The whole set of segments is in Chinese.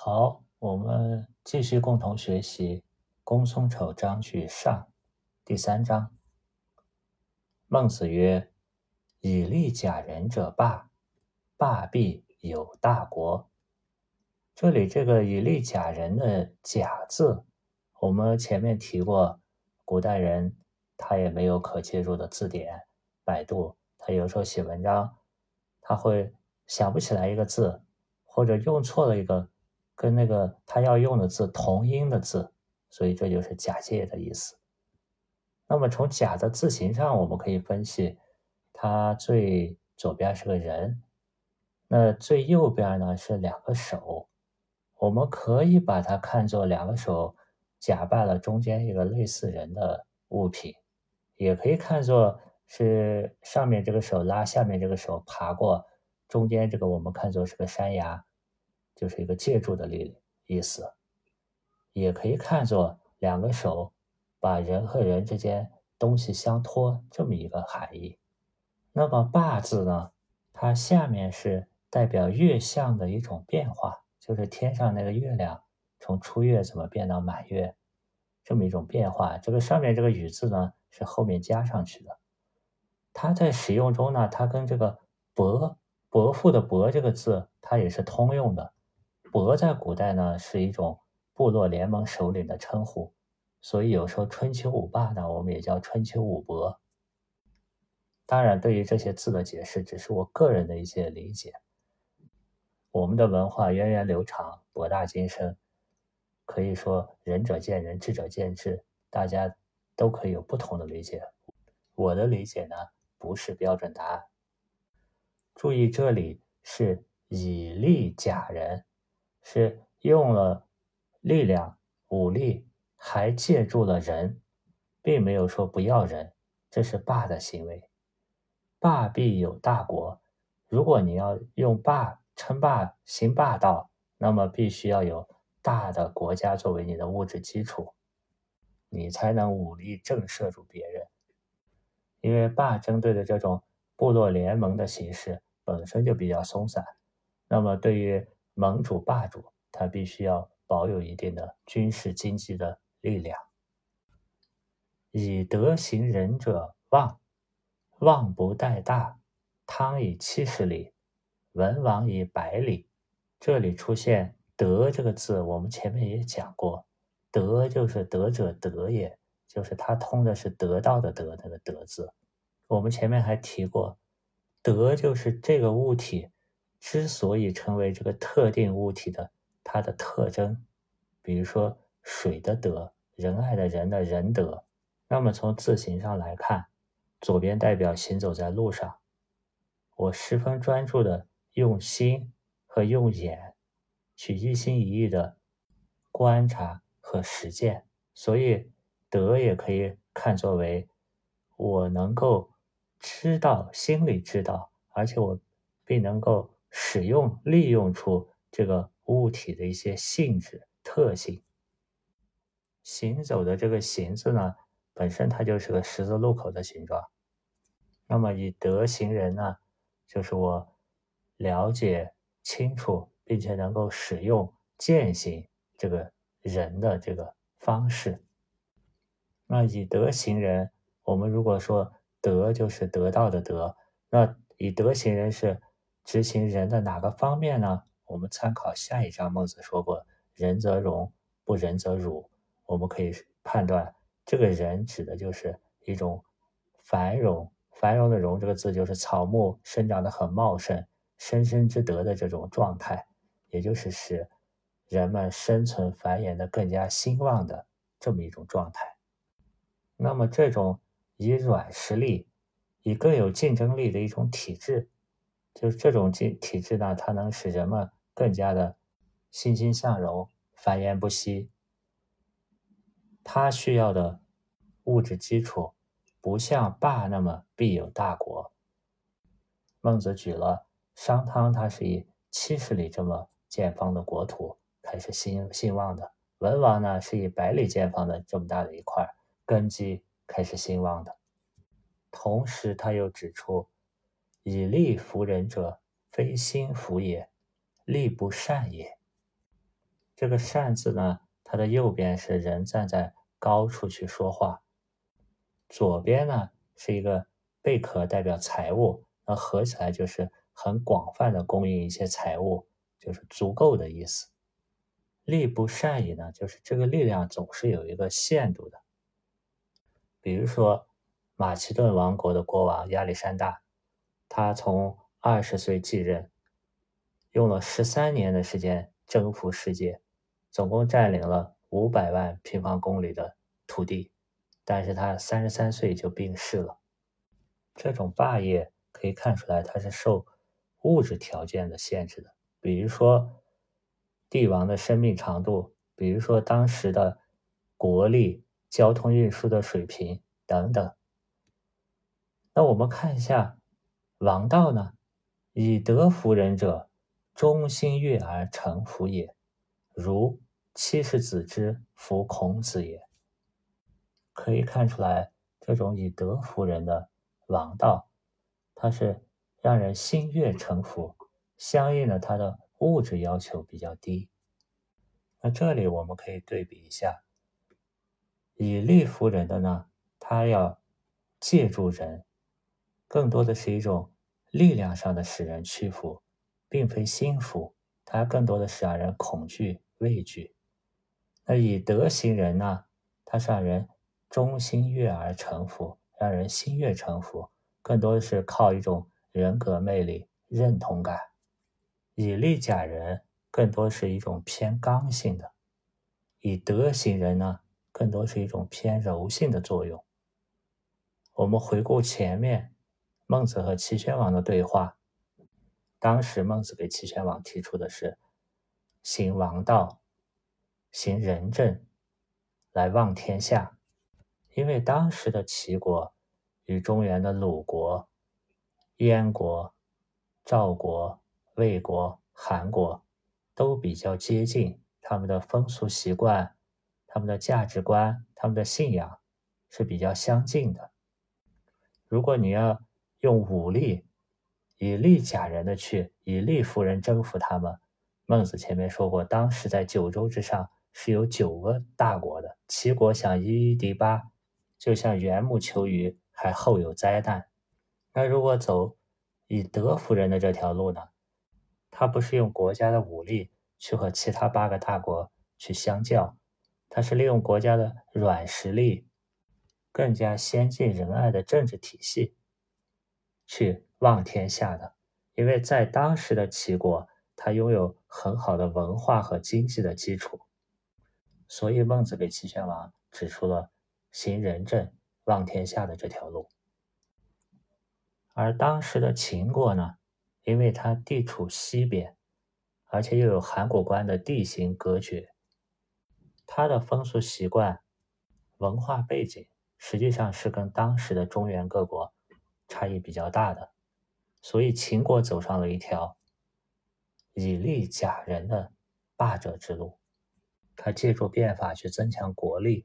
好，我们继续共同学习《公孙丑章句上》第三章。孟子曰：“以利假人者霸，霸必有大国。”这里这个“以利假人”的“假”字，我们前面提过，古代人他也没有可借助的字典，百度他有时候写文章，他会想不起来一个字，或者用错了一个。跟那个他要用的字同音的字，所以这就是假借的意思。那么从假的字形上，我们可以分析，它最左边是个人，那最右边呢是两个手，我们可以把它看作两个手假扮了中间一个类似人的物品，也可以看作是上面这个手拉下面这个手爬过中间这个，我们看作是个山崖。就是一个借助的力意思，也可以看作两个手把人和人之间东西相托这么一个含义。那么“霸”字呢，它下面是代表月相的一种变化，就是天上那个月亮从初月怎么变到满月这么一种变化。这个上面这个“雨”字呢，是后面加上去的。它在使用中呢，它跟这个“伯”伯父的“伯”这个字，它也是通用的。伯在古代呢是一种部落联盟首领的称呼，所以有时候春秋五霸呢，我们也叫春秋五伯。当然，对于这些字的解释，只是我个人的一些理解。我们的文化源远流长，博大精深，可以说仁者见仁，智者见智，大家都可以有不同的理解。我的理解呢，不是标准答案。注意，这里是以利假人。是用了力量、武力，还借助了人，并没有说不要人，这是霸的行为。霸必有大国，如果你要用霸称霸、行霸道，那么必须要有大的国家作为你的物质基础，你才能武力震慑住别人。因为霸针对的这种部落联盟的形式本身就比较松散，那么对于。盟主、霸主，他必须要保有一定的军事、经济的力量。以德行仁者旺，旺不待大。汤以七十里，文王以百里。这里出现“德”这个字，我们前面也讲过，“德”就是德者德也，就是它通的是得到的“得”那个“德”字。我们前面还提过，“德”就是这个物体。之所以成为这个特定物体的它的特征，比如说水的德，仁爱的人的仁德，那么从字形上来看，左边代表行走在路上，我十分专注的用心和用眼去一心一意的观察和实践，所以德也可以看作为我能够知道，心里知道，而且我并能够。使用利用出这个物体的一些性质特性。行走的这个“行”字呢，本身它就是个十字路口的形状。那么以德行人呢，就是我了解清楚，并且能够使用践行这个人的这个方式。那以德行人，我们如果说德就是得到的德，那以德行人是。执行人的哪个方面呢？我们参考下一章，孟子说过：“仁则荣，不仁则辱。”我们可以判断，这个人指的就是一种繁荣。繁荣的“荣”这个字，就是草木生长的很茂盛、生生之德的这种状态，也就是使人们生存繁衍的更加兴旺的这么一种状态。那么，这种以软实力、以更有竞争力的一种体制。就是这种体体制呢，它能使人们更加的欣欣向荣、繁衍不息。它需要的物质基础不像霸那么必有大国。孟子举了商汤，他是以七十里这么见方的国土开始兴兴旺的；文王呢，是以百里见方的这么大的一块根基开始兴旺的。同时，他又指出。以利服人者，非心服也，利不善也。这个善字呢，它的右边是人站在高处去说话，左边呢是一个贝壳代表财物，那合起来就是很广泛的供应一些财物，就是足够的意思。力不善也呢，就是这个力量总是有一个限度的。比如说马其顿王国的国王亚历山大，他从二十岁继任，用了十三年的时间征服世界。总共占领了五百万平方公里的土地，但是他三十三岁就病逝了。这种霸业可以看出来，他是受物质条件的限制的，比如说帝王的生命长度，比如说当时的国力、交通运输的水平等等。那我们看一下王道呢？以德服人者，忠心悦而诚服也。如七十子之服孔子也，可以看出来，这种以德服人的王道，它是让人心悦诚服，相应的，它的物质要求比较低。那这里我们可以对比一下，以利服人的呢，他要借助人，更多的是一种力量上的使人屈服，并非心服，它更多的是让人恐惧。畏惧，那以德行人呢？他是让人忠心悦而臣服，让人心悦诚服，更多的是靠一种人格魅力、认同感。以利假人，更多是一种偏刚性的；以德行人呢，更多是一种偏柔性的作用。我们回顾前面孟子和齐宣王的对话，当时孟子给齐宣王提出的是。行王道，行仁政，来望天下。因为当时的齐国与中原的鲁国、燕国、赵国、魏国、韩国都比较接近，他们的风俗习惯、他们的价值观、他们的信仰是比较相近的。如果你要用武力以力假人的去以力服人，征服他们。孟子前面说过，当时在九州之上是有九个大国的，齐国想一一敌八，就像缘木求鱼，还后有灾难。那如果走以德服人的这条路呢？他不是用国家的武力去和其他八个大国去相较，他是利用国家的软实力，更加先进仁爱的政治体系去望天下的。因为在当时的齐国。他拥有很好的文化和经济的基础，所以孟子给齐宣王指出了行仁政、望天下的这条路。而当时的秦国呢，因为它地处西边，而且又有函谷关的地形隔绝，它的风俗习惯、文化背景实际上是跟当时的中原各国差异比较大的，所以秦国走上了一条。以利假人的霸者之路，他借助变法去增强国力，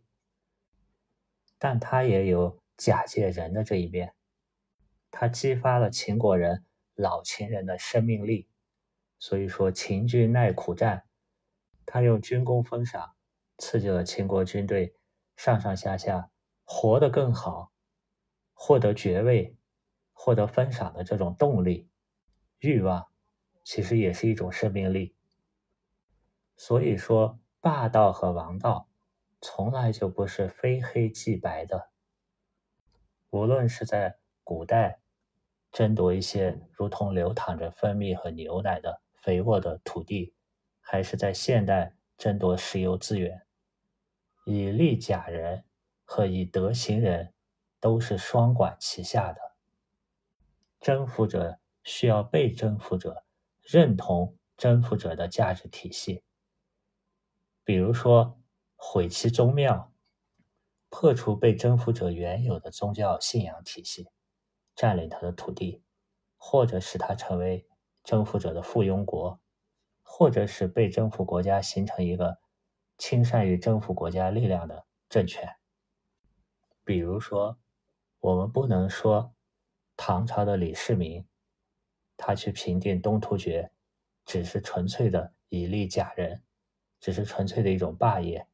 但他也有假借人的这一面。他激发了秦国人老秦人的生命力，所以说秦军耐苦战，他用军功封赏刺激了秦国军队上上下下活得更好，获得爵位、获得分赏的这种动力、欲望。其实也是一种生命力，所以说霸道和王道从来就不是非黑即白的。无论是在古代争夺一些如同流淌着蜂蜜和牛奶的肥沃的土地，还是在现代争夺石油资源，以利假人和以德行人都是双管齐下的。征服者需要被征服者。认同征服者的价值体系，比如说毁其宗庙，破除被征服者原有的宗教信仰体系，占领他的土地，或者使他成为征服者的附庸国，或者使被征服国家形成一个倾善于征服国家力量的政权。比如说，我们不能说唐朝的李世民。他去平定东突厥，只是纯粹的以利假人，只是纯粹的一种霸业，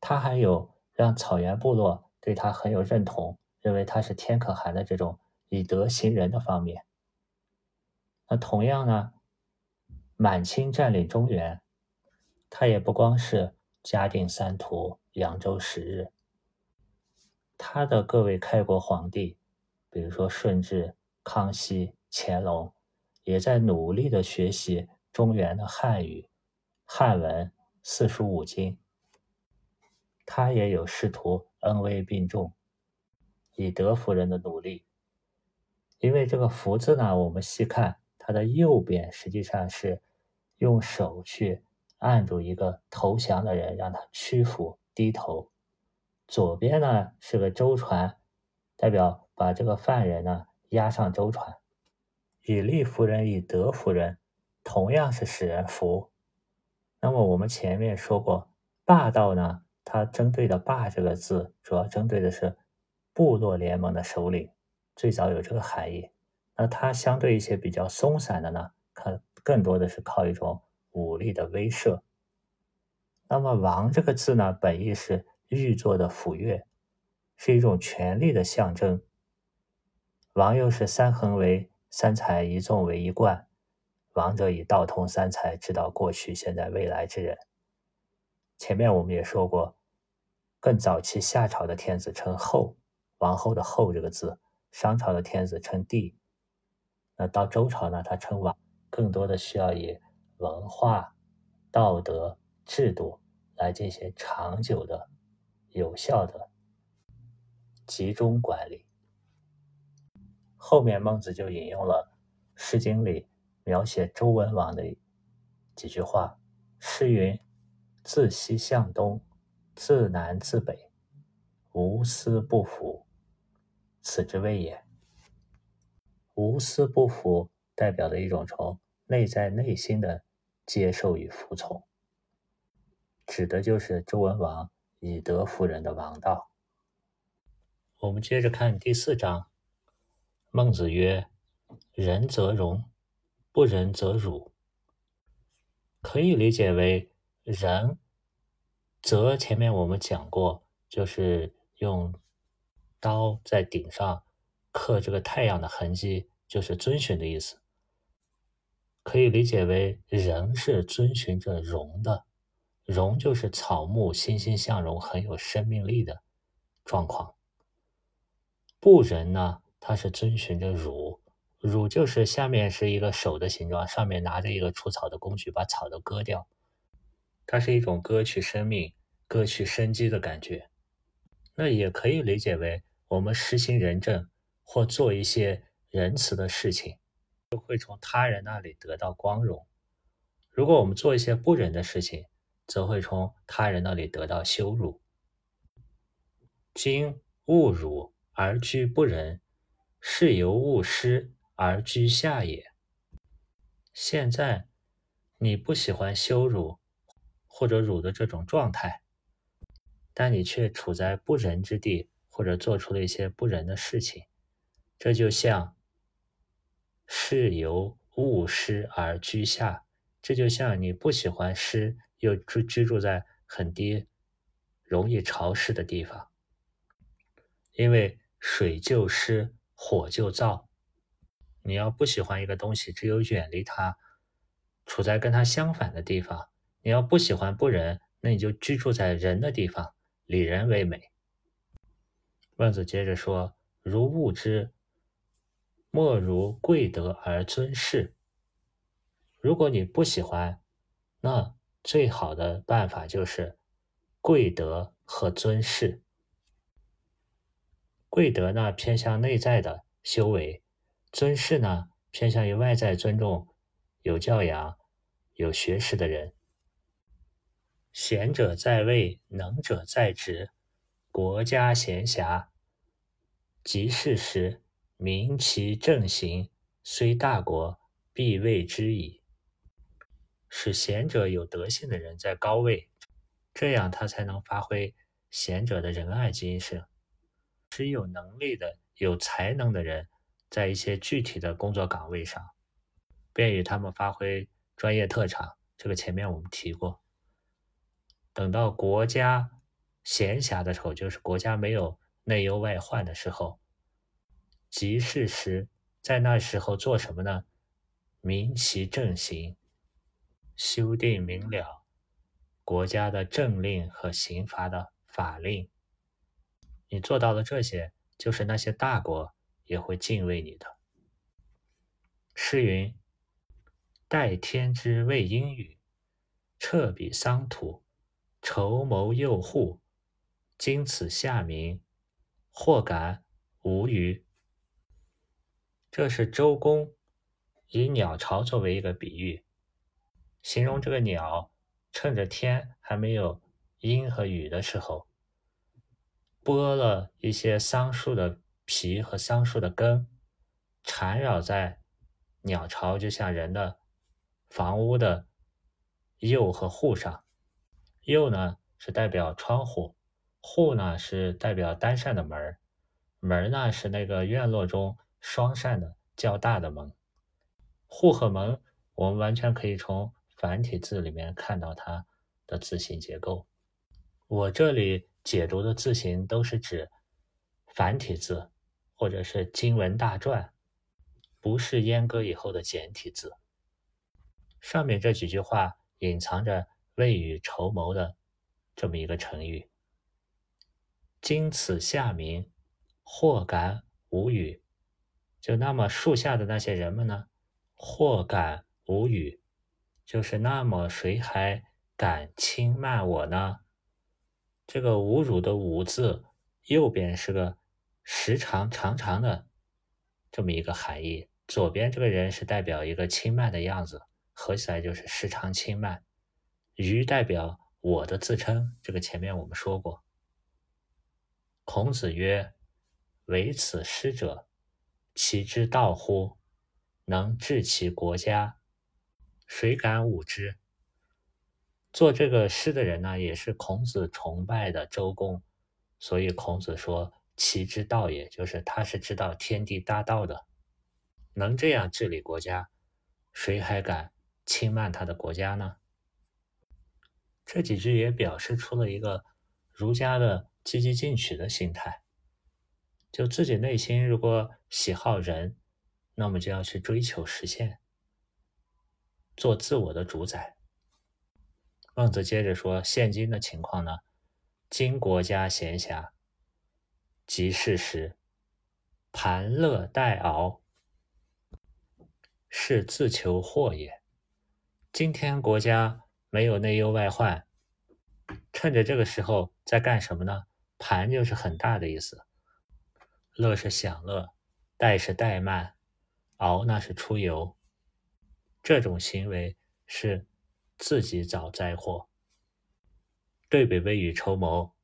他还有让草原部落对他很有认同，认为他是天可汗的这种以德行仁的方面。那同样呢，满清占领中原，他也不光是嘉定三屠、扬州十日，他的各位开国皇帝，比如说顺治、康熙、乾隆，也在努力的学习中原的汉语、汉文。四书五经，他也有试图恩威并重、以德服人的努力。因为这个“福”字呢，我们细看它的右边，实际上是用手去按住一个投降的人，让他屈服、低头；左边呢是个舟船，代表把这个犯人呢押上舟船。以利服人，以德服人，同样是使人服。那么我们前面说过，霸道呢，它针对的“霸”这个字，主要针对的是部落联盟的首领，最早有这个含义。那它相对一些比较松散的呢，它更多的是靠一种武力的威慑。那么“王”这个字呢，本意是玉做的斧钺，是一种权力的象征。王又是三横为三才，一纵为一贯。王者以道通三才，知道过去、现在、未来之人。前面我们也说过，更早期夏朝的天子称后，王后的后这个字；商朝的天子称帝。那到周朝呢，他称王，更多的需要以文化、道德、制度来进行长久的、有效的集中管理。后面孟子就引用了《诗经》里。描写周文王的几句话：“诗云，自西向东，自南自北，无私不服，此之谓也。”无私不服代表的一种从内在内心的接受与服从，指的就是周文王以德服人的王道。我们接着看第四章，孟子曰：“仁则容。”不仁则辱，可以理解为仁则前面我们讲过，就是用刀在顶上刻这个太阳的痕迹，就是遵循的意思。可以理解为仁是遵循着荣的，荣就是草木欣欣向荣、很有生命力的状况。不仁呢，它是遵循着辱。辱就是下面是一个手的形状，上面拿着一个除草的工具，把草都割掉。它是一种割去生命、割去生机的感觉。那也可以理解为，我们实行仁政或做一些仁慈的事情，就会从他人那里得到光荣；如果我们做一些不仁的事情，则会从他人那里得到羞辱。今勿辱而居不仁，是由勿失。而居下也。现在你不喜欢羞辱或者辱的这种状态，但你却处在不仁之地，或者做出了一些不仁的事情，这就像是由勿失而居下，这就像你不喜欢湿，又居居住在很低、容易潮湿的地方，因为水就湿，火就燥。你要不喜欢一个东西，只有远离它，处在跟它相反的地方。你要不喜欢不仁，那你就居住在人的地方，以人为美。孟子接着说：“如物之，莫如贵德而尊士。”如果你不喜欢，那最好的办法就是贵德和尊士。贵德呢，偏向内在的修为。尊士呢，偏向于外在尊重有教养、有学识的人。贤者在位，能者在职。国家闲暇，及事时，明其正行，虽大国，必为之矣。使贤者有德性的人在高位，这样他才能发挥贤者的仁爱精神。只有能力的、有才能的人。在一些具体的工作岗位上，便于他们发挥专业特长。这个前面我们提过。等到国家闲暇的时候，就是国家没有内忧外患的时候，即事时，在那时候做什么呢？明其政行，修订明了国家的政令和刑罚的法令。你做到了这些，就是那些大国也会敬畏你的。诗云：“待天之谓阴雨，彻彼桑土。”筹谋诱护，经此下民，或感无虞。这是周公以鸟巢作为一个比喻，形容这个鸟趁着天还没有阴和雨的时候，剥了一些桑树的皮和桑树的根，缠绕在鸟巢，就像人的房屋的釉和户上。右呢是代表窗户，户呢是代表单扇的门门呢是那个院落中双扇的较大的门。户和门，我们完全可以从繁体字里面看到它的字形结构。我这里解读的字形都是指繁体字或者是经文大篆，不是阉割以后的简体字。上面这几句话隐藏着。未雨绸缪的这么一个成语，经此夏民，或感无雨。就那么树下的那些人们呢，或感无雨，就是那么谁还敢轻慢我呢？这个侮辱的“侮”字，右边是个时长长长的这么一个含义，左边这个人是代表一个轻慢的样子，合起来就是时常轻慢。余代表我的自称，这个前面我们说过。孔子曰：“唯此师者，其之道乎？能治其国家，谁敢侮之？”做这个诗的人呢，也是孔子崇拜的周公，所以孔子说：“其之道也，就是他是知道天地大道的，能这样治理国家，谁还敢轻慢他的国家呢？”这几句也表示出了一个儒家的积极进取的心态，就自己内心如果喜好仁，那么就要去追求实现，做自我的主宰。孟子接着说，现今的情况呢，今国家闲暇，即事时，盘乐待熬，是自求祸也。今天国家。没有内忧外患，趁着这个时候在干什么呢？盘就是很大的意思，乐是享乐，怠是怠慢，熬那是出游。这种行为是自己找灾祸，对比未雨绸缪。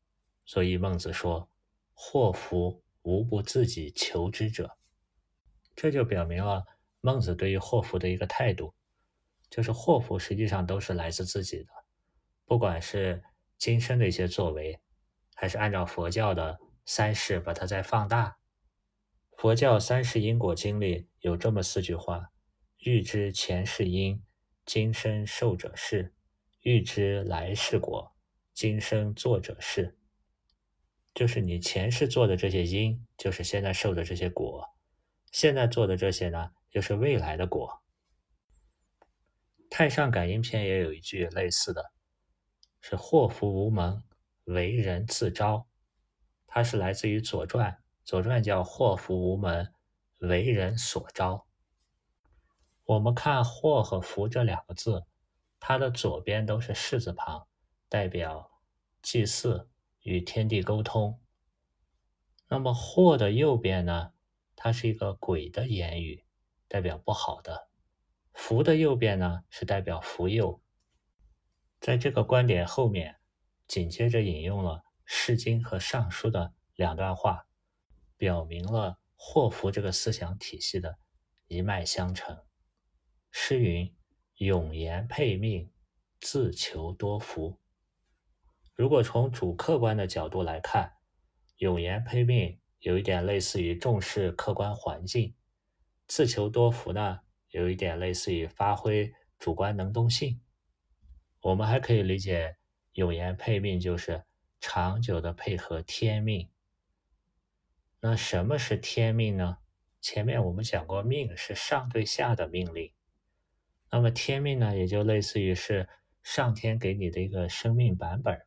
所以孟子说：“祸福无不自己求之者。”这就表明了孟子对于祸福的一个态度。就是祸福实际上都是来自自己的，不管是今生的一些作为，还是按照佛教的三世把它再放大。佛教三世因果经历有这么四句话：欲知前世因，今生受者是；欲知来世果，今生做者是。就是你前世做的这些因，就是现在受的这些果；现在做的这些呢，就是未来的果。太上感应篇也有一句类似的，是“祸福无门，为人自招”。它是来自于《左传》，《左传》叫“祸福无门，为人所招”。我们看“祸”和“福”这两个字，它的左边都是士字旁，代表祭祀与天地沟通。那么“祸”的右边呢，它是一个鬼的言语，代表不好的。福的右边呢，是代表福佑。在这个观点后面，紧接着引用了《诗经》和《尚书》的两段话，表明了祸福这个思想体系的一脉相承。诗云：“永言配命，自求多福。”如果从主客观的角度来看，“永言配命”有一点类似于重视客观环境，“自求多福”呢？有一点类似于发挥主观能动性，我们还可以理解永言配命就是长久的配合天命。那什么是天命呢？前面我们讲过，命是上对下的命令。那么天命呢，也就类似于是上天给你的一个生命版本。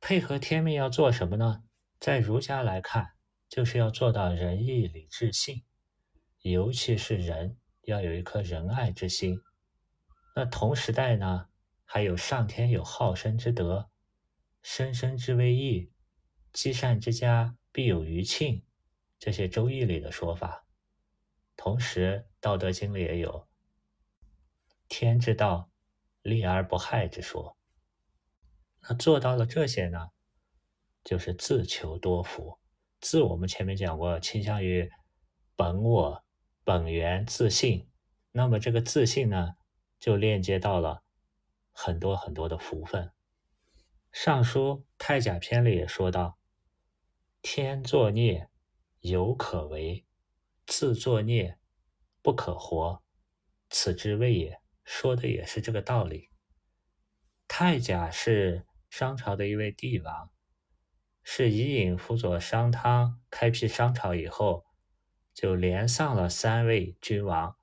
配合天命要做什么呢？在儒家来看，就是要做到仁义礼智信，尤其是仁要有一颗仁爱之心。那同时代呢？还有上天有好生之德，生生之谓义，积善之家必有余庆，这些《周易》里的说法。同时，《道德经》里也有“天之道，利而不害”之说。那做到了这些呢，就是自求多福。自我们前面讲过，倾向于本我、本源、自信。那么这个自信呢，就链接到了。很多很多的福分，《尚书太甲篇》里也说到：“天作孽，犹可为；自作孽，不可活。此之谓也。”说的也是这个道理。太甲是商朝的一位帝王，是伊尹辅佐商汤开辟商朝以后，就连上了三位君王。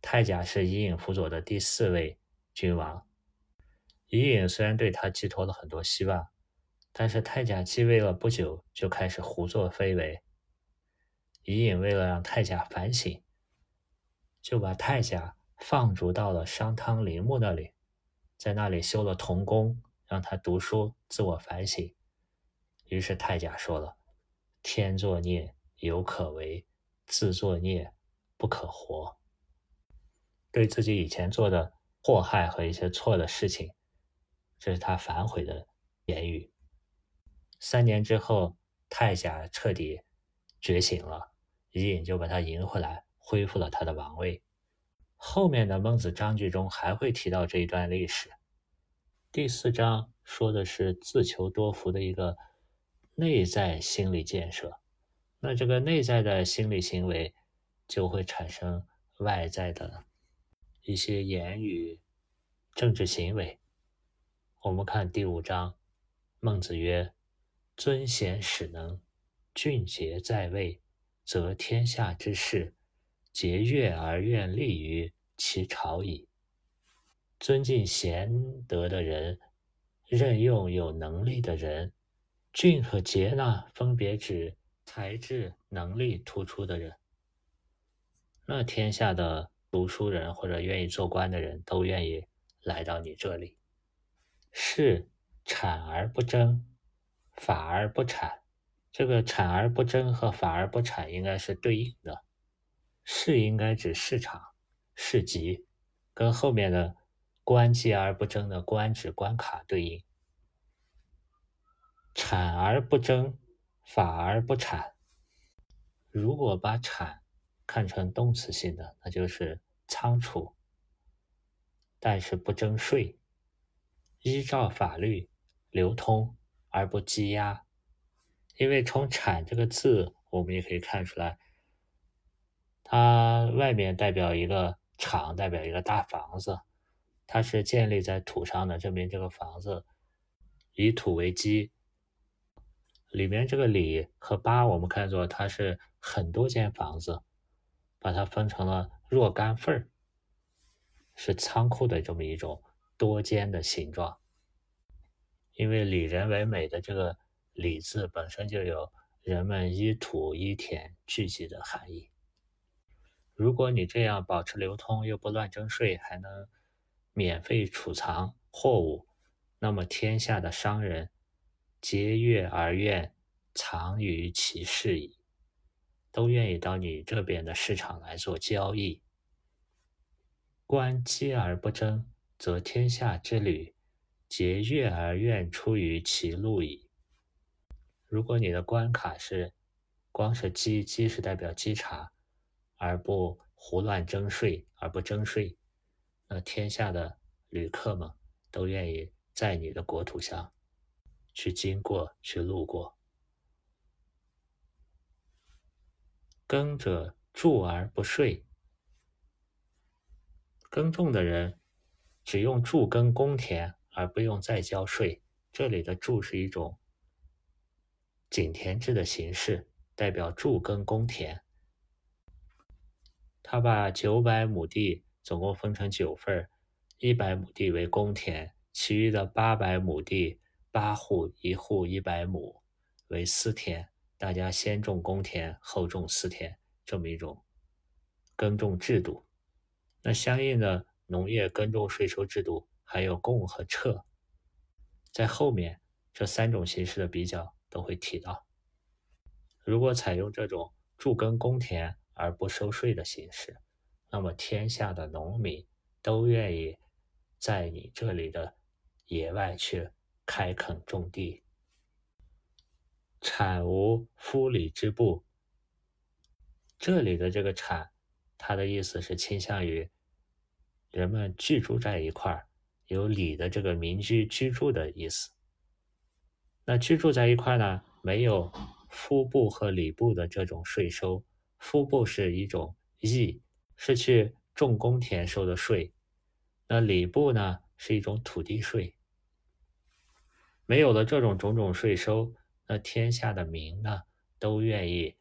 太甲是伊尹辅佐的第四位君王。伊尹虽然对他寄托了很多希望，但是太甲继位了不久就开始胡作非为。伊尹为了让太甲反省，就把太甲放逐到了商汤陵墓那里，在那里修了童宫，让他读书自我反省。于是太甲说了：“天作孽，犹可为；自作孽，不可活。”对自己以前做的祸害和一些错的事情。这是他反悔的言语。三年之后，太甲彻底觉醒了，伊尹就把他迎回来，恢复了他的王位。后面的孟子章句中还会提到这一段历史。第四章说的是自求多福的一个内在心理建设，那这个内在的心理行为就会产生外在的一些言语、政治行为。我们看第五章，孟子曰：“尊贤使能，俊杰在位，则天下之事，节悦而愿立于其朝矣。”尊敬贤德的人，任用有能力的人，俊和杰呢，分别指才智、能力突出的人。那天下的读书人或者愿意做官的人都愿意来到你这里。是产而不争，法而不产。这个产而不争和法而不产应该是对应的。是应该指市场、市集，跟后面的官积而不争的官指关卡对应。产而不争，法而不产。如果把产看成动词性的，那就是仓储，但是不征税。依照法律流通而不积压，因为从“产”这个字，我们也可以看出来，它外面代表一个厂，代表一个大房子，它是建立在土上的，证明这个房子以土为基。里面这个“里”和“八”，我们看作它是很多间房子，把它分成了若干份儿，是仓库的这么一种。多间的形状，因为里人为美的这个“里”字本身就有人们依土依田聚集的含义。如果你这样保持流通，又不乱征税，还能免费储藏货物，那么天下的商人皆悦而愿藏于其市矣，都愿意到你这边的市场来做交易。官积而不争。则天下之旅，皆悦而愿出于其路矣。如果你的关卡是光是积积是代表稽查，而不胡乱征税，而不征税，那天下的旅客们都愿意在你的国土上去经过，去路过。耕者助而不税，耕种的人。只用助耕公田而不用再交税。这里的助是一种井田制的形式，代表助耕公田。他把九百亩地总共分成九份一百亩地为公田，其余的八百亩地，八户一户一百亩为私田，大家先种公田，后种私田，这么一种耕种制度。那相应的农业耕种税收制度还有贡和撤。在后面这三种形式的比较都会提到。如果采用这种助耕公田而不收税的形式，那么天下的农民都愿意在你这里的野外去开垦种地。产无夫礼之部，这里的这个产，它的意思是倾向于人们居住在一块儿。有礼的这个民居居住的意思。那居住在一块呢，没有夫部和礼部的这种税收。夫部是一种役，是去种公田收的税。那礼部呢，是一种土地税。没有了这种种种税收，那天下的民呢，都愿意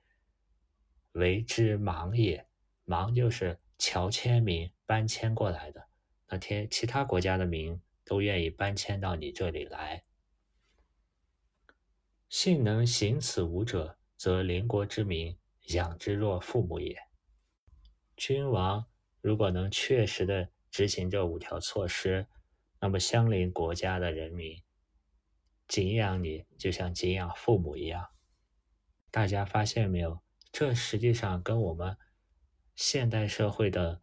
为之忙也。忙就是侨迁民搬迁过来的。那天，其他国家的民都愿意搬迁到你这里来。幸能行此五者，则邻国之民养之若父母也。君王如果能确实的执行这五条措施，那么相邻国家的人民敬仰你，就像敬仰父母一样。大家发现没有？这实际上跟我们现代社会的。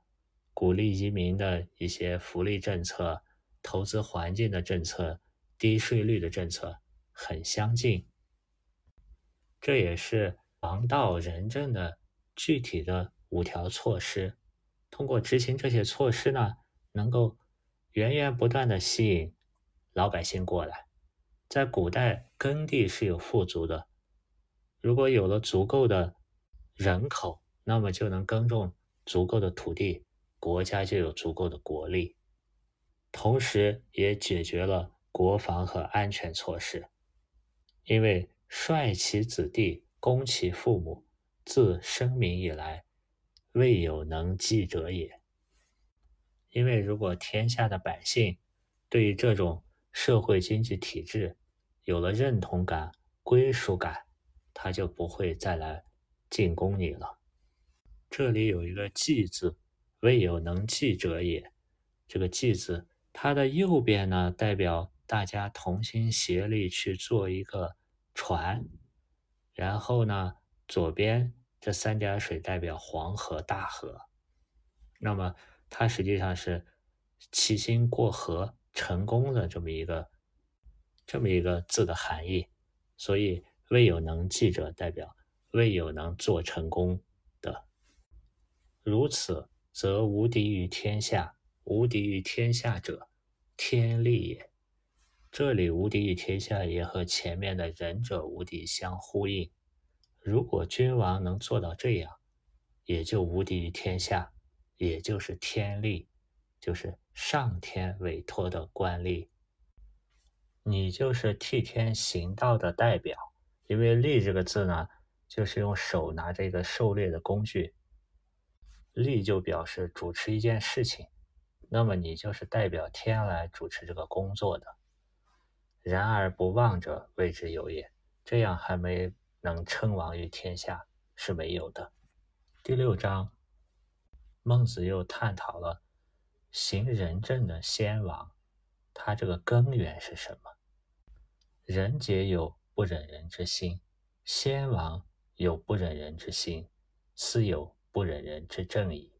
鼓励移民的一些福利政策、投资环境的政策、低税率的政策很相近，这也是王道仁政的具体的五条措施。通过执行这些措施呢，能够源源不断的吸引老百姓过来。在古代，耕地是有富足的，如果有了足够的人口，那么就能耕种足够的土地。国家就有足够的国力，同时也解决了国防和安全措施。因为率其子弟，攻其父母，自生民以来，未有能继者也。因为如果天下的百姓对于这种社会经济体制有了认同感、归属感，他就不会再来进攻你了。这里有一个“继”字。未有能继者也。这个“继”字，它的右边呢，代表大家同心协力去做一个船；然后呢，左边这三点水代表黄河、大河。那么，它实际上是齐心过河成功的这么一个这么一个字的含义。所以，未有能继者，代表未有能做成功的。如此。则无敌于天下，无敌于天下者，天利也。这里无敌于天下也和前面的仁者无敌相呼应。如果君王能做到这样，也就无敌于天下，也就是天力，就是上天委托的官吏。你就是替天行道的代表，因为“利”这个字呢，就是用手拿着一个狩猎的工具。力就表示主持一件事情，那么你就是代表天来主持这个工作的。然而不忘者谓之有也，这样还没能称王于天下是没有的。第六章，孟子又探讨了行仁政的先王，他这个根源是什么？人皆有不忍人之心，先王有不忍人之心，斯有。不忍人之正矣。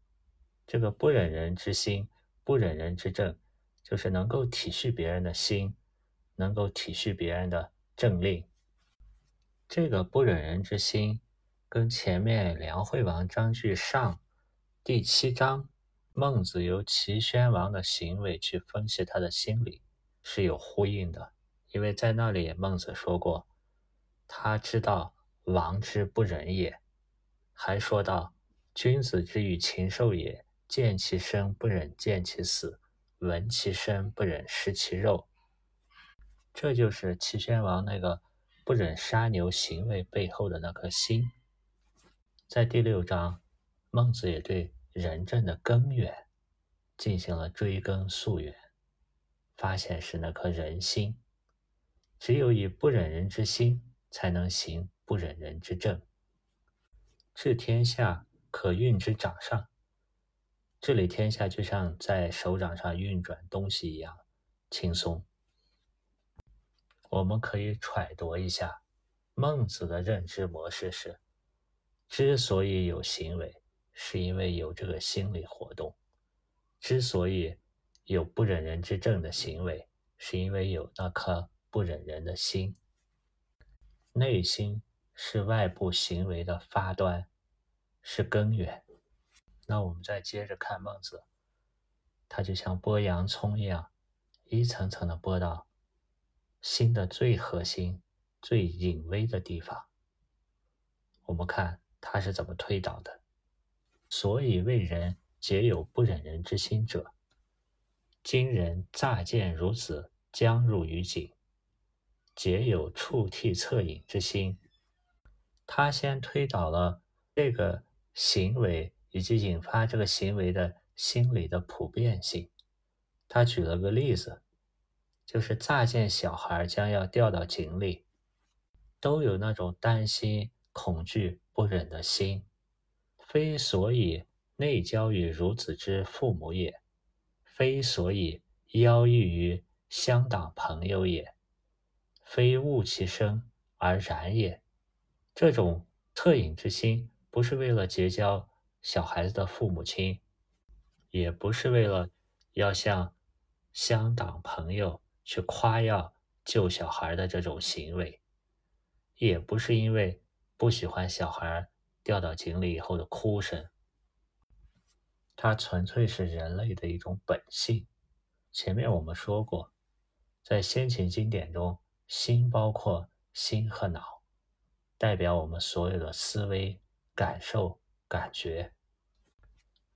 这个不忍人之心，不忍人之正，就是能够体恤别人的心，能够体恤别人的政令。这个不忍人之心，跟前面梁惠王章句上第七章孟子由齐宣王的行为去分析他的心理是有呼应的。因为在那里孟子说过，他知道王之不仁也，还说到。君子之于禽兽也，见其生不忍见其死，闻其声不忍食其肉。这就是齐宣王那个不忍杀牛行为背后的那颗心。在第六章，孟子也对仁政的根源进行了追根溯源，发现是那颗人心。只有以不忍人之心，才能行不忍人之政。治天下可运之掌上，治理天下就像在手掌上运转东西一样轻松。我们可以揣度一下，孟子的认知模式是：之所以有行为，是因为有这个心理活动；之所以有不忍人之政的行为，是因为有那颗不忍人的心。内心是外部行为的发端，是根源。那我们再接着看孟子，他就像剥洋葱一样，一层层的剥到心的最核心、最隐微的地方。我们看他是怎么推导的。所以为人皆有不忍人之心者，今人乍见孺子将入于井。皆有触涕恻隐之心。他先推导了这个行为以及引发这个行为的心理的普遍性。他举了个例子，就是乍见小孩将要掉到井里，都有那种担心、恐惧、不忍的心。非所以内交于孺子之父母也，非所以邀遇于乡党朋友也。非恶其生而然也。这种恻隐之心，不是为了结交小孩子的父母亲，也不是为了要向乡党朋友去夸耀救小孩的这种行为，也不是因为不喜欢小孩掉到井里以后的哭声。它纯粹是人类的一种本性。前面我们说过，在先秦经典中。心包括心和脑，代表我们所有的思维、感受、感觉。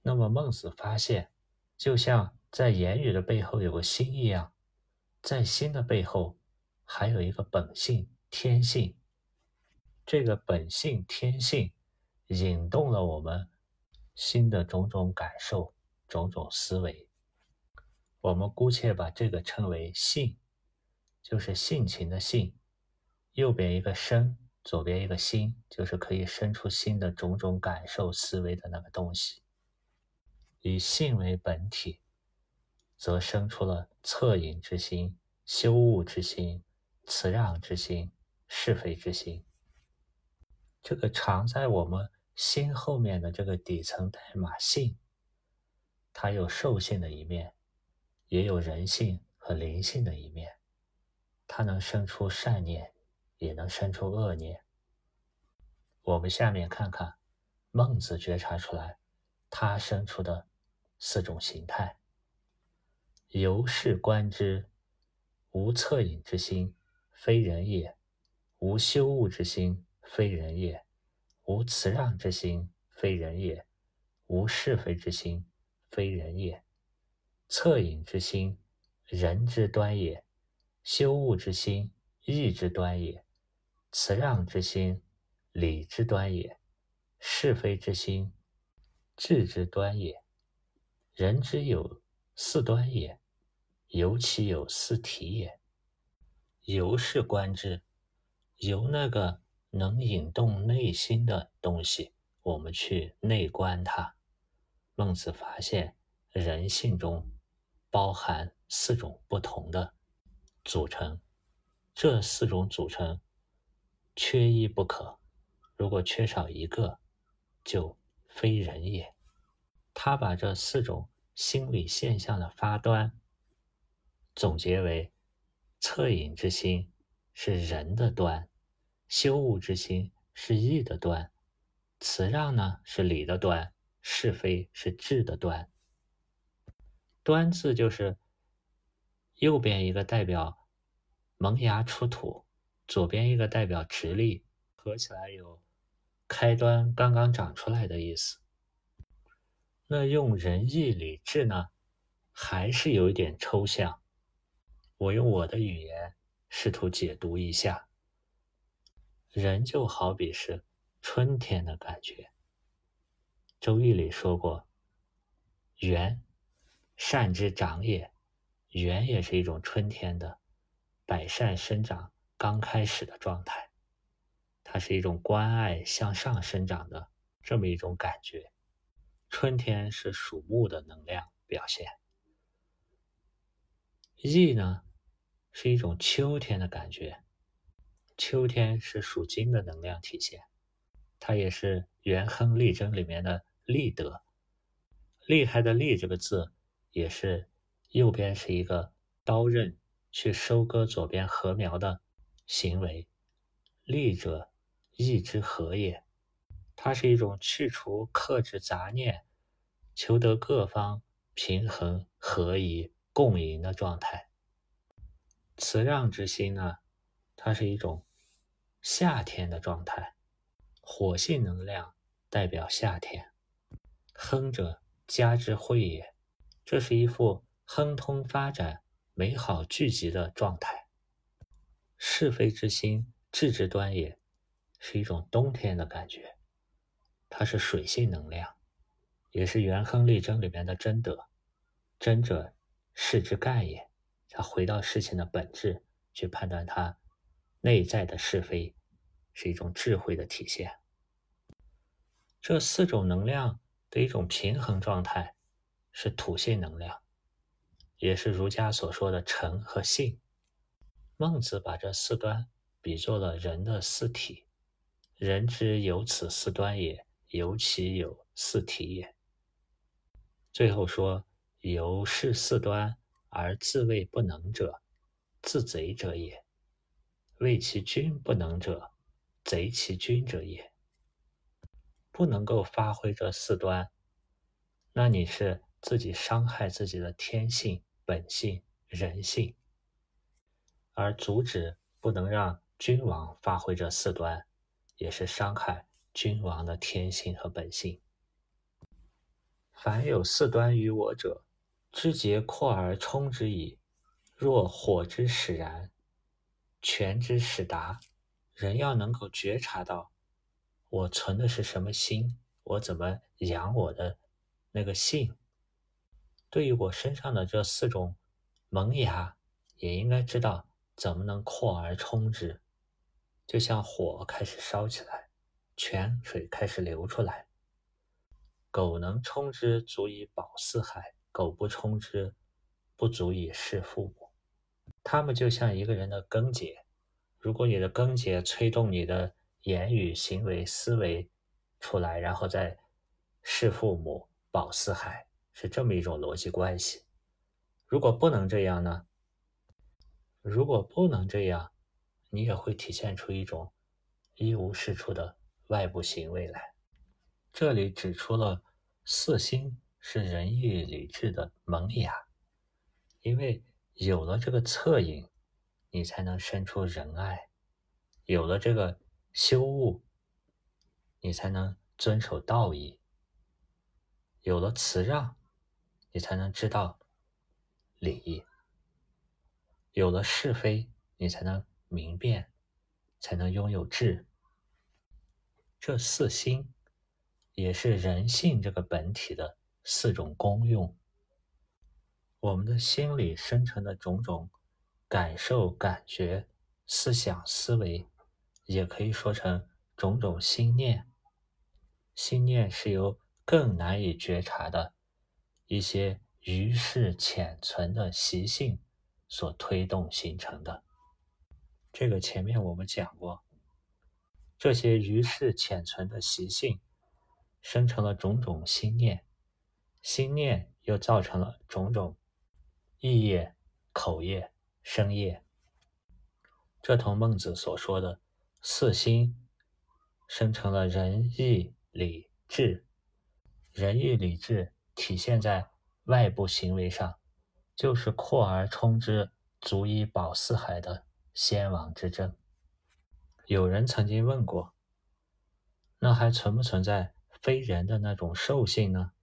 那么孟子发现，就像在言语的背后有个心一样，在心的背后还有一个本性、天性。这个本性、天性引动了我们心的种种感受、种种思维。我们姑且把这个称为性。就是性情的性，右边一个生，左边一个心，就是可以生出心的种种感受、思维的那个东西。以性为本体，则生出了恻隐之心、羞恶之心、辞让之心、是非之心。这个藏在我们心后面的这个底层代码性，它有兽性的一面，也有人性和灵性的一面。它能生出善念，也能生出恶念。我们下面看看孟子觉察出来，他生出的四种形态：由是观之，无恻隐之心，非人也；无羞恶之心，非人也；无辞让之心，非人也；无是非之心，非人也。恻隐之心，人之端也。羞恶之心，义之端也；辞让之心，礼之端也；是非之心，智之端也。人之有四端也，尤其有四体也。由是观之，由那个能引动内心的东西，我们去内观它。孟子发现，人性中包含四种不同的。组成这四种组成，缺一不可。如果缺少一个，就非人也。他把这四种心理现象的发端总结为：恻隐之心是仁的端，羞恶之心是义的端，辞让呢是礼的端，是非是智的端。端字就是。右边一个代表萌芽出土，左边一个代表直立，合起来有开端刚刚长出来的意思。那用仁义礼智呢，还是有一点抽象。我用我的语言试图解读一下。人就好比是春天的感觉。《周易》里说过：“元，善之长也。”元也是一种春天的百善生长刚开始的状态，它是一种关爱向上生长的这么一种感觉。春天是属木的能量表现。易呢，是一种秋天的感觉。秋天是属金的能量体现，它也是元亨利贞里面的利德。厉害的利这个字，也是右边是一个刀刃去收割左边禾苗的行为。利者，义之和也。它是一种去除克制杂念，求得各方平衡合宜共赢的状态。辞让之心呢，它是一种夏天的状态，火性能量代表夏天。亨者，家之会也。这是一副亨通发展、美好聚集的状态。是非之心，智之端也，是一种冬天的感觉。它是水性能量，也是元亨利贞里面的贞德。贞者，事之干也。他回到事情的本质去判断它内在的是非，是一种智慧的体现。这四种能量的一种平衡状态是土性能量，也是儒家所说的诚和信。孟子把这四端比作了人的四体，人之有此四端也。由其有四体也。最后说：“由是四端而自谓不能者，自贼者也；谓其君不能者，贼其君者也。”不能够发挥这四端，那你是自己伤害自己的天性、本性、人性；而阻止不能让君王发挥这四端，也是伤害。君王的天性和本性。凡有四端于我者，知节阔而充之矣。若火之使然，权之使达。人要能够觉察到，我存的是什么心，我怎么养我的那个性。对于我身上的这四种萌芽，也应该知道怎么能扩而充之。就像火开始烧起来。泉水开始流出来，狗能冲之，足以保四海；狗不冲之，不足以事父母。他们就像一个人的根结，如果你的根结催动你的言语、行为、思维出来，然后再事父母、保四海，是这么一种逻辑关系。如果不能这样呢？如果不能这样，你也会体现出一种一无是处的。外部行为来，这里指出了四心是仁义礼智的萌芽，因为有了这个恻隐，你才能生出仁爱；有了这个修悟，你才能遵守道义；有了辞让，你才能知道礼；有了是非，你才能明辨，才能拥有智。这四心也是人性这个本体的四种功用。我们的心里生成的种种感受、感觉、思想、思维，也可以说成种种心念。心念是由更难以觉察的一些余势潜存的习性所推动形成的。这个前面我们讲过。这些余势潜存的习性，生成了种种心念，心念又造成了种种意业、口业、身业。这同孟子所说的四心生成了仁义礼智，仁义礼智体现在外部行为上，就是扩而充之，足以保四海的先王之政。有人曾经问过：“那还存不存在非人的那种兽性呢？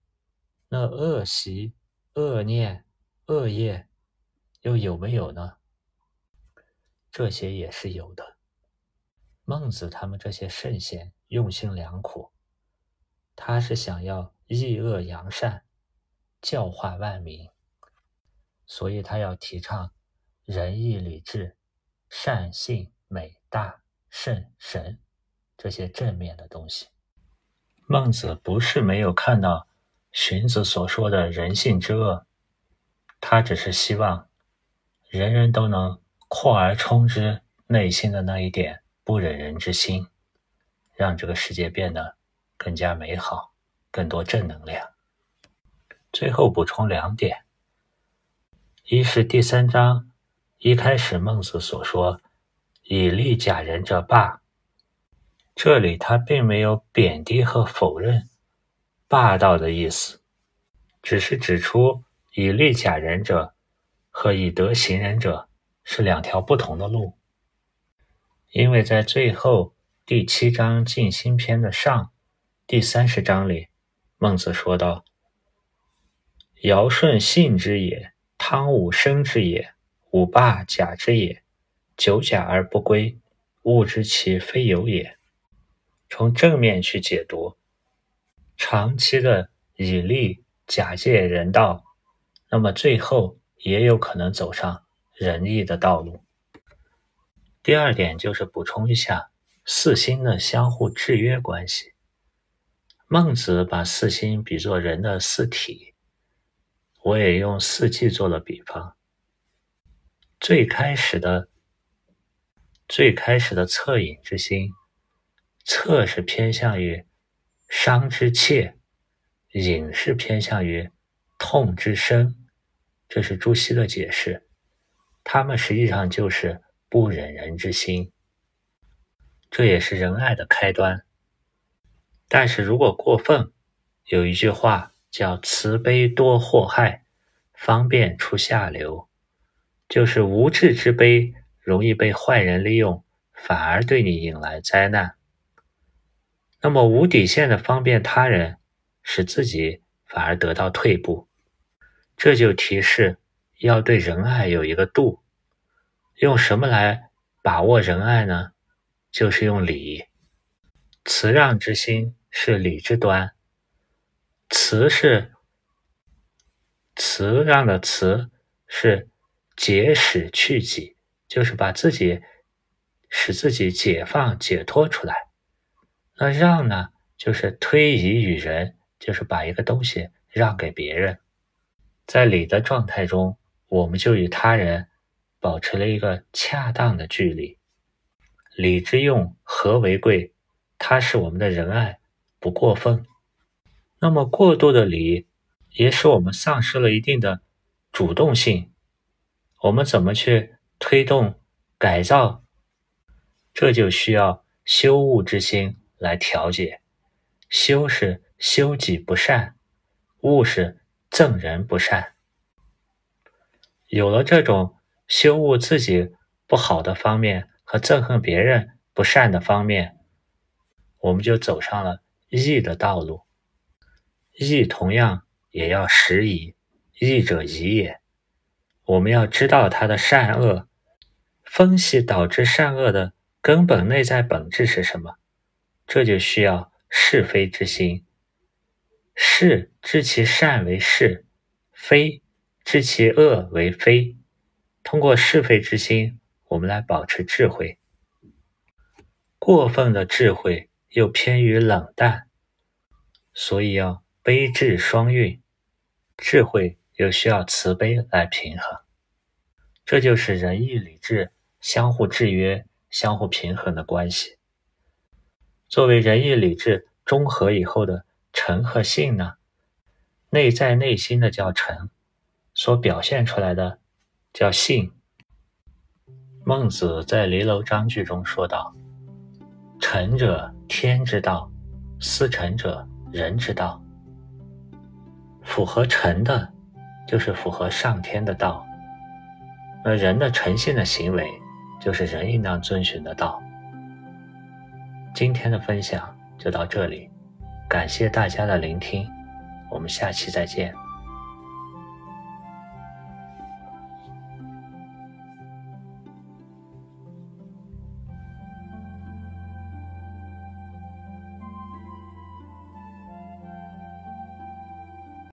那恶习、恶念、恶业又有没有呢？”这些也是有的。孟子他们这些圣贤用心良苦，他是想要抑恶扬善，教化万民，所以他要提倡仁义礼智、善信美大圣神这些正面的东西。孟子不是没有看到荀子所说的人性之恶，他只是希望人人都能扩而充之内心的那一点。不忍人之心，让这个世界变得更加美好，更多正能量。最后补充两点：一是第三章一开始孟子所说“以利假人者霸”，这里他并没有贬低和否认霸道的意思，只是指出以利假人者和以德行人者是两条不同的路。因为在最后第七章静心篇的上第三十章里，孟子说道：“尧舜信之也，汤武生之也，武霸假之也。久假而不归，物之其非有也。”从正面去解读，长期的以利假借人道，那么最后也有可能走上仁义的道路。第二点就是补充一下四心的相互制约关系。孟子把四心比作人的四体，我也用四季做了比方。最开始的最开始的恻隐之心，恻是偏向于伤之切，隐是偏向于痛之深，这是朱熹的解释。他们实际上就是。不忍人之心，这也是仁爱的开端。但是如果过分，有一句话叫“慈悲多祸害，方便出下流”，就是无智之悲容易被坏人利用，反而对你引来灾难。那么无底线的方便他人，使自己反而得到退步。这就提示要对仁爱有一个度。用什么来把握仁爱呢？就是用礼。慈让之心是礼之端。慈是慈让的慈是解使去己，就是把自己使自己解放解脱出来。那让呢，就是推移与人，就是把一个东西让给别人。在礼的状态中，我们就与他人。保持了一个恰当的距离，礼之用，和为贵。它是我们的仁爱，不过分。那么过度的礼，也使我们丧失了一定的主动性。我们怎么去推动改造？这就需要修物之心来调节。修是修己不善，悟是赠人不善。有了这种。修悟自己不好的方面和憎恨别人不善的方面，我们就走上了义的道路。义同样也要识疑，义者宜也。我们要知道他的善恶，分析导致善恶的根本内在本质是什么。这就需要是非之心。是知其善为是，非知其恶为非。通过是非之心，我们来保持智慧。过分的智慧又偏于冷淡，所以要悲智双运。智慧又需要慈悲来平衡，这就是仁义礼智相互制约、相互平衡的关系。作为仁义礼智中和以后的诚和信呢，内在内心的叫诚，所表现出来的。叫信。孟子在《离娄章句》中说道：“诚者，天之道；思诚者，人之道。符合诚的，就是符合上天的道；而人的诚信的行为，就是人应当遵循的道。”今天的分享就到这里，感谢大家的聆听，我们下期再见。